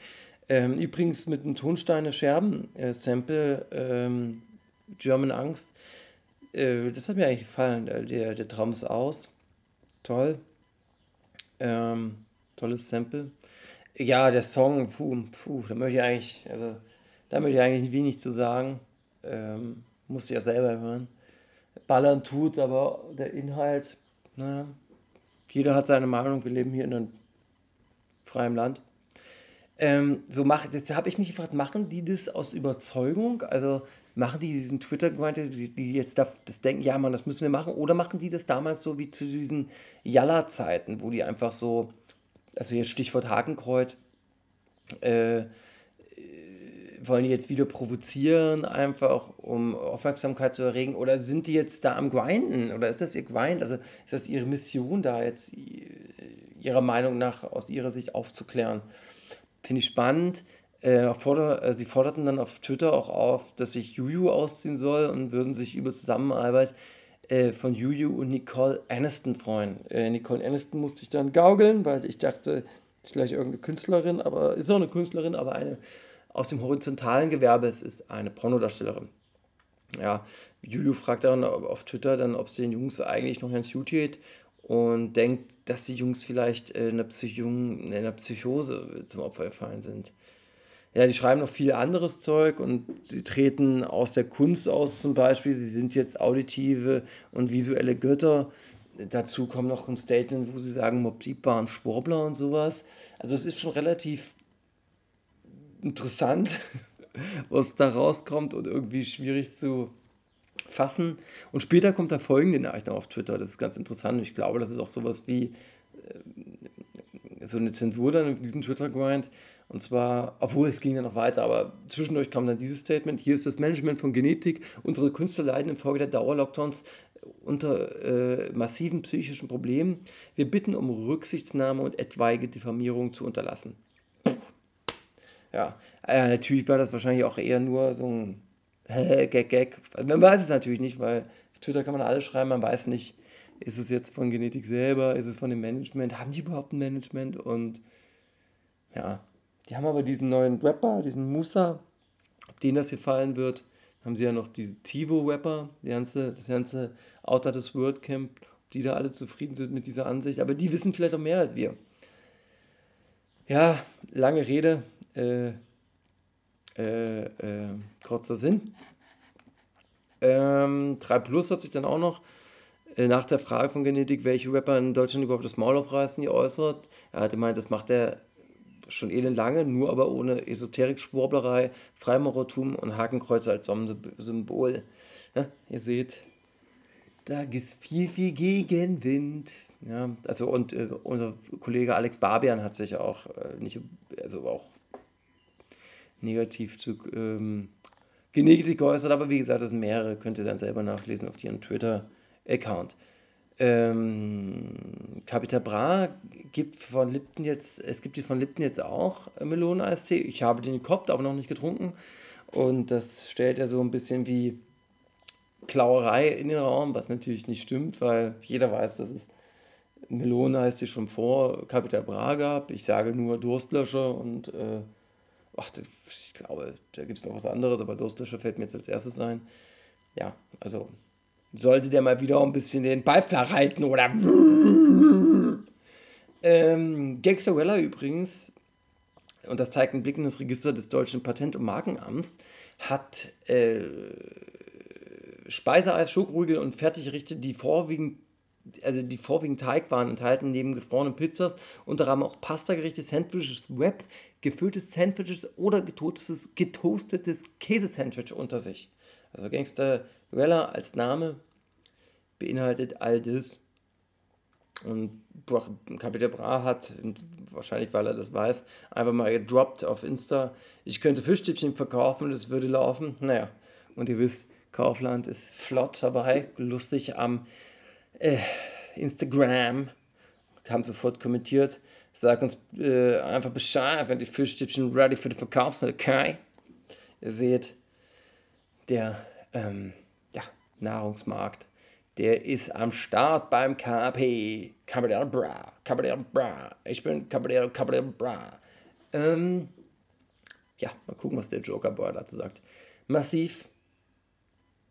Ähm, übrigens mit einem Tonsteine Scherben-Sample, äh, ähm, German Angst. Äh, das hat mir eigentlich gefallen. Der, der, der Traum ist aus. Toll. Ähm, tolles Sample. Ja, der Song, puh, puh, da möchte ich eigentlich, also da möchte ich eigentlich wenig zu sagen. Ähm, musste ich ja selber hören. Ballern tut, aber der Inhalt, naja, jeder hat seine Meinung, wir leben hier in einem freien Land. Ähm, so macht, jetzt habe ich mich gefragt, machen die das aus Überzeugung? Also machen die diesen Twitter-Grind, die, jetzt das denken, ja Mann, das müssen wir machen, oder machen die das damals so wie zu diesen Jalla-Zeiten, wo die einfach so, also jetzt Stichwort Hakenkreuz, äh, wollen die jetzt wieder provozieren, einfach um Aufmerksamkeit zu erregen? Oder sind die jetzt da am Grinden? Oder ist das ihr Grind? Also ist das ihre Mission, da jetzt ihrer Meinung nach aus ihrer Sicht aufzuklären? Finde ich spannend. Äh, forder, äh, sie forderten dann auf Twitter auch auf, dass sich Juju ausziehen soll und würden sich über Zusammenarbeit äh, von Juju und Nicole Aniston freuen. Äh, Nicole Aniston musste ich dann gaukeln, weil ich dachte, ist vielleicht irgendeine Künstlerin, aber ist auch eine Künstlerin, aber eine aus dem horizontalen Gewerbe. Es ist eine Pornodarstellerin. Ja, Juju fragt dann auf Twitter dann, ob es den Jungs eigentlich noch ganz gut geht und denkt, dass die Jungs vielleicht in einer, Psycho in einer Psychose zum Opfer gefallen sind. Ja, die schreiben noch viel anderes Zeug und sie treten aus der Kunst aus zum Beispiel. Sie sind jetzt auditive und visuelle Götter. Dazu kommt noch ein Statement, wo sie sagen, Mob Deep waren Schwurbler und sowas. Also es ist schon relativ interessant, [LAUGHS] was da rauskommt und irgendwie schwierig zu fassen. Und später kommt da folgende Nachricht auf Twitter. Das ist ganz interessant. Ich glaube, das ist auch sowas wie äh, so eine Zensur dann in diesem Twitter-Grind. Und zwar, obwohl es ging ja noch weiter, aber zwischendurch kam dann dieses Statement: Hier ist das Management von Genetik. Unsere Künstler leiden infolge der Dauerlockdowns unter äh, massiven psychischen Problemen. Wir bitten um Rücksichtsnahme und etwaige Diffamierung zu unterlassen. Ja, äh, natürlich war das wahrscheinlich auch eher nur so ein Gag, Gag. Man weiß es natürlich nicht, weil auf Twitter kann man alles schreiben, man weiß nicht, ist es jetzt von Genetik selber, ist es von dem Management, haben die überhaupt ein Management und ja, die haben aber diesen neuen Rapper, diesen Musa, ob denen das gefallen wird. Haben sie ja noch die Tivo-Rapper, die ganze, das ganze Outer des World Camp, ob die da alle zufrieden sind mit dieser Ansicht. Aber die wissen vielleicht auch mehr als wir. Ja, lange Rede, äh, äh, äh, kurzer Sinn. Ähm, 3 Plus hat sich dann auch noch äh, nach der Frage von Genetik, welche Rapper in Deutschland überhaupt das Maul aufreißen, geäußert. Er hat gemeint, das macht er schon elend lange, nur aber ohne Esoterik-Schwurblerei, Freimaurertum und Hakenkreuze als Sonnensymbol. Ja, ihr seht, da ist viel, viel Gegenwind. Ja, also und äh, unser Kollege Alex Barbian hat sich auch äh, nicht, also auch negativ zu ähm, Genetik geäußert, aber wie gesagt, das sind mehrere, könnt ihr dann selber nachlesen auf ihren Twitter-Account. Ähm, Capita Bra gibt von Lipton jetzt, es gibt die von Lipton jetzt auch Melonen-Eistee. Ich habe den gekoppt, aber noch nicht getrunken. Und das stellt ja so ein bisschen wie Klauerei in den Raum, was natürlich nicht stimmt, weil jeder weiß, dass es Melonen-Eistee schon vor Capita Bra gab. Ich sage nur Durstlöscher und äh, ach, ich glaube, da gibt es noch was anderes, aber Durstlöscher fällt mir jetzt als erstes ein. Ja, also sollte der mal wieder ein bisschen den Ball verhalten oder. [LAUGHS] ähm, Weller übrigens, und das zeigt ein Blick in das Register des Deutschen Patent- und Markenamts, hat äh, Speiseeis, Schokoriegel und Fertiggerichte, die vorwiegend also die vorwiegend Teigwaren enthalten, neben gefrorenen Pizzas, unter anderem auch Pastagerichte, Sandwiches, Wraps, gefülltes Sandwiches oder getoastetes, getoastetes Käsesandwich unter sich. Also Gangster Weller als Name beinhaltet all das. Und Kapitel Bra hat, wahrscheinlich weil er das weiß, einfach mal gedroppt auf Insta, ich könnte Fischstäbchen verkaufen, das würde laufen. Naja, und ihr wisst, Kaufland ist flott dabei, lustig am äh, Instagram. Haben sofort kommentiert. Sagt uns äh, einfach Bescheid, wenn die Fischstäbchen ready für den Verkauf sind, okay? Ihr seht, der ähm, ja, Nahrungsmarkt, der ist am Start beim KP. Caballero Bra, Caballero Bra. Ich bin Caballero, Caballero Bra. Ähm, ja, mal gucken, was der Joker Boy dazu sagt. Massiv.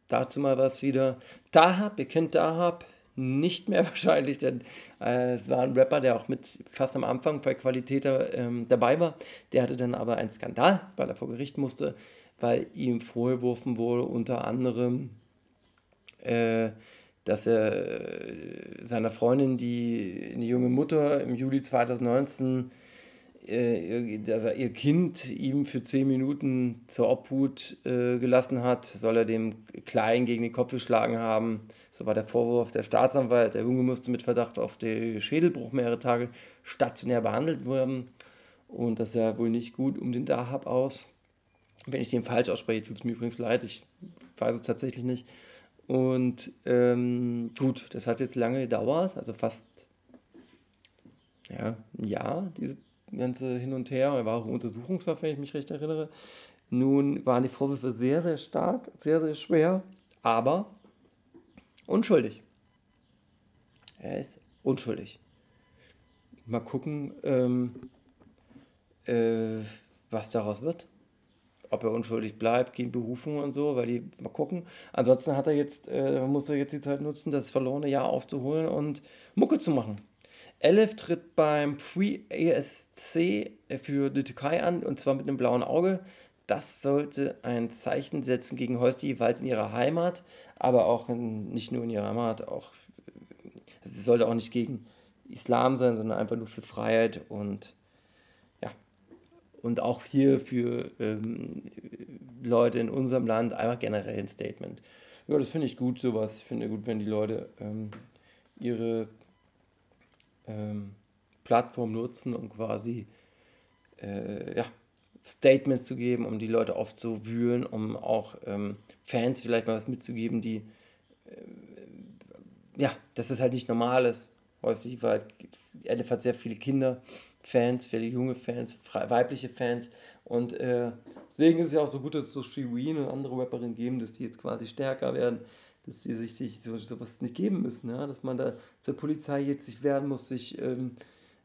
Dazu mal was wieder. Dahab, ihr kennt Dahab nicht mehr [LAUGHS] wahrscheinlich, denn äh, es war ein Rapper, der auch mit fast am Anfang bei Qualität ähm, dabei war. Der hatte dann aber einen Skandal, weil er vor Gericht musste, weil ihm vorgeworfen wurde, unter anderem, äh, dass er äh, seiner Freundin, die eine junge Mutter im Juli 2019 äh, dass er ihr Kind ihm für zehn Minuten zur Obhut äh, gelassen hat, soll er dem Kleinen gegen den Kopf geschlagen haben. So war der Vorwurf der Staatsanwalt. Der Junge musste mit Verdacht auf den Schädelbruch mehrere Tage stationär behandelt werden. Und das sah wohl nicht gut um den Dahab aus. Wenn ich den falsch ausspreche, tut es mir übrigens leid. Ich weiß es tatsächlich nicht. Und ähm, gut, das hat jetzt lange gedauert, also fast ja, ein Jahr, diese ganze Hin und Her. Er war auch im Untersuchungshaft, wenn ich mich recht erinnere. Nun waren die Vorwürfe sehr, sehr stark, sehr, sehr schwer, aber unschuldig. Er ist unschuldig. Mal gucken, ähm, äh, was daraus wird. Ob er unschuldig bleibt, gegen Berufung und so, weil die mal gucken. Ansonsten hat er jetzt, äh, muss er jetzt die Zeit nutzen, das verlorene Jahr aufzuholen und Mucke zu machen. Elif tritt beim Free ESC für die Türkei an und zwar mit einem blauen Auge. Das sollte ein Zeichen setzen gegen häusliche Gewalt in ihrer Heimat, aber auch in, nicht nur in ihrer Heimat, auch es sollte auch nicht gegen Islam sein, sondern einfach nur für Freiheit und ja und auch hier für ähm, Leute in unserem Land einfach generell ein Statement. Ja, das finde ich gut, sowas. Ich finde gut, wenn die Leute ähm, ihre ähm, Plattform nutzen, um quasi äh, ja, Statements zu geben, um die Leute aufzuwühlen, um auch ähm, Fans vielleicht mal was mitzugeben, die äh, ja, dass das halt nicht normal ist. Häufig, weil Elif hat sehr viele Kinder, Fans, viele junge Fans, weibliche Fans und äh, deswegen ist es ja auch so gut, dass es so Shirin und andere Rapperinnen geben, dass die jetzt quasi stärker werden, dass die sich so, sowas nicht geben müssen, ja? dass man da zur Polizei jetzt sich wehren muss, sich ähm,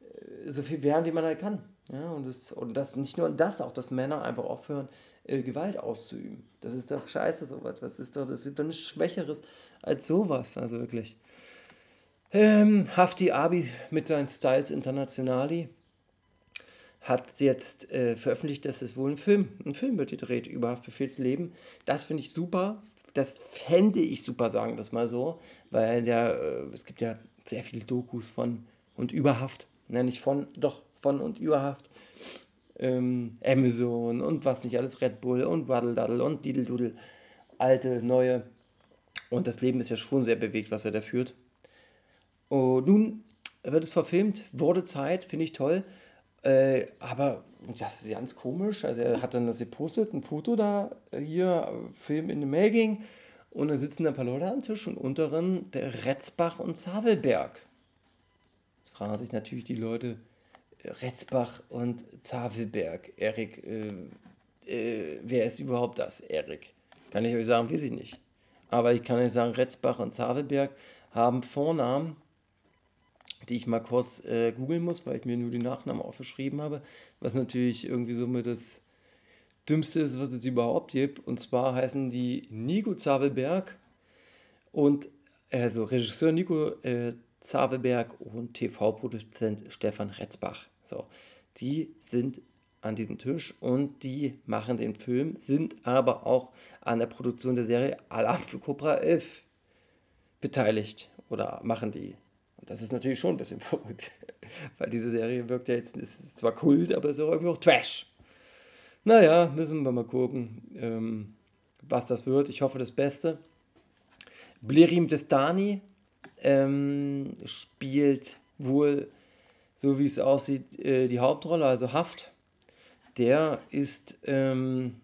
äh, so viel wehren, wie man halt kann. Ja? Und, das, und das nicht nur das, auch dass Männer einfach aufhören, äh, Gewalt auszuüben. Das ist doch scheiße, sowas. Was ist doch, das ist doch nichts Schwächeres als sowas, also wirklich. Ähm, Hafti Abi mit seinen Styles Internationali hat jetzt äh, veröffentlicht, dass es wohl ein Film, ein Film wird gedreht über Haftbefehls Leben. Das finde ich super. Das fände ich super, sagen wir es mal so, weil der, äh, es gibt ja sehr viele Dokus von und über Haft. Ne, nicht von, doch von und über Haft. Ähm, Amazon und was nicht alles, Red Bull und Waddle Daddle und Didel Dudel. Alte, neue. Und das Leben ist ja schon sehr bewegt, was er da führt. Und nun wird es verfilmt, wurde Zeit, finde ich toll. Äh, aber das ist ganz komisch. Also er hat dann das gepostet, ein Foto da, hier, Film in the Making. Und dann sitzen da ein paar Leute am Tisch und unteren der Retzbach und Zavelberg. Jetzt fragen sich natürlich die Leute, Retzbach und Zavelberg. Erik, äh, äh, wer ist überhaupt das? Erik. Kann ich euch sagen, weiß ich nicht. Aber ich kann euch sagen, Retzbach und Zavelberg haben Vornamen, die ich mal kurz äh, googeln muss, weil ich mir nur die Nachnamen aufgeschrieben habe, was natürlich irgendwie so mit das Dümmste ist, was es überhaupt gibt. Und zwar heißen die Nico Zavelberg und also Regisseur Nico äh, Zavelberg und TV-Produzent Stefan Retzbach. So, die sind an diesem Tisch und die machen den Film, sind aber auch an der Produktion der Serie Alarm für Cobra 11 beteiligt oder machen die das ist natürlich schon ein bisschen [LAUGHS] verrückt. Weil diese Serie wirkt ja jetzt, ist zwar Kult, aber ist auch irgendwie auch Trash. Naja, müssen wir mal gucken, ähm, was das wird. Ich hoffe das Beste. Blerim Destani ähm, spielt wohl, so wie es aussieht, äh, die Hauptrolle, also Haft. Der ist ähm,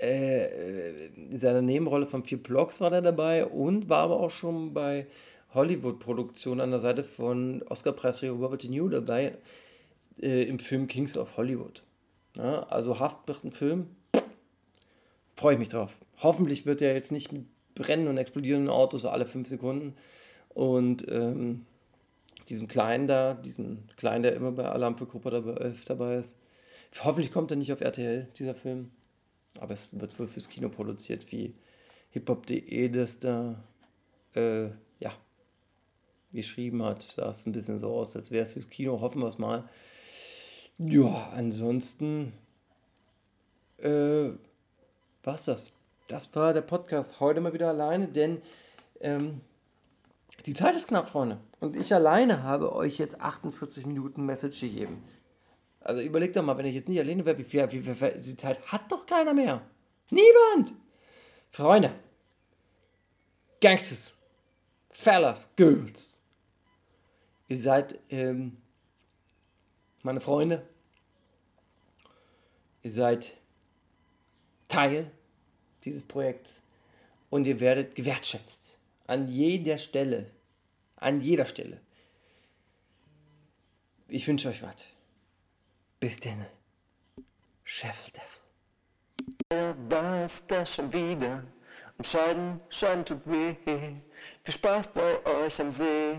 äh, in seiner Nebenrolle von vier Blocks war er dabei und war aber auch schon bei Hollywood-Produktion an der Seite von Oscar-Preisträger Robert De Niro dabei äh, im Film Kings of Hollywood. Ja, also Haft wird ein Film, freue ich mich drauf. Hoffentlich wird er jetzt nicht mit brennen und explodierenden Autos alle fünf Sekunden und ähm, diesem Kleinen da, diesen Kleinen, der immer bei Alarm für Gruppe dabei, dabei ist. Hoffentlich kommt er nicht auf RTL, dieser Film. Aber es wird wohl fürs Kino produziert, wie hiphop.de das da äh, geschrieben hat. Sah es ein bisschen so aus, als wäre es fürs Kino. Hoffen wir es mal. Ja, ansonsten äh, war's das. Das war der Podcast. Heute mal wieder alleine, denn ähm, die Zeit ist knapp, Freunde. Und ich alleine habe euch jetzt 48 Minuten Message gegeben. Also überlegt doch mal, wenn ich jetzt nicht alleine wäre, wie viel, wie viel, die Zeit hat doch keiner mehr. Niemand! Freunde, Gangsters, Fellas, Girls, Ihr seid ähm, meine Freunde. Ihr seid Teil dieses Projekts und ihr werdet gewertschätzt. An jeder Stelle. An jeder Stelle. Ich wünsche euch was. Bis denn. Scheffeldeffel. War es das schon wieder? Und Scheiden, Scheiden tut weh. Viel Spaß bei euch am See.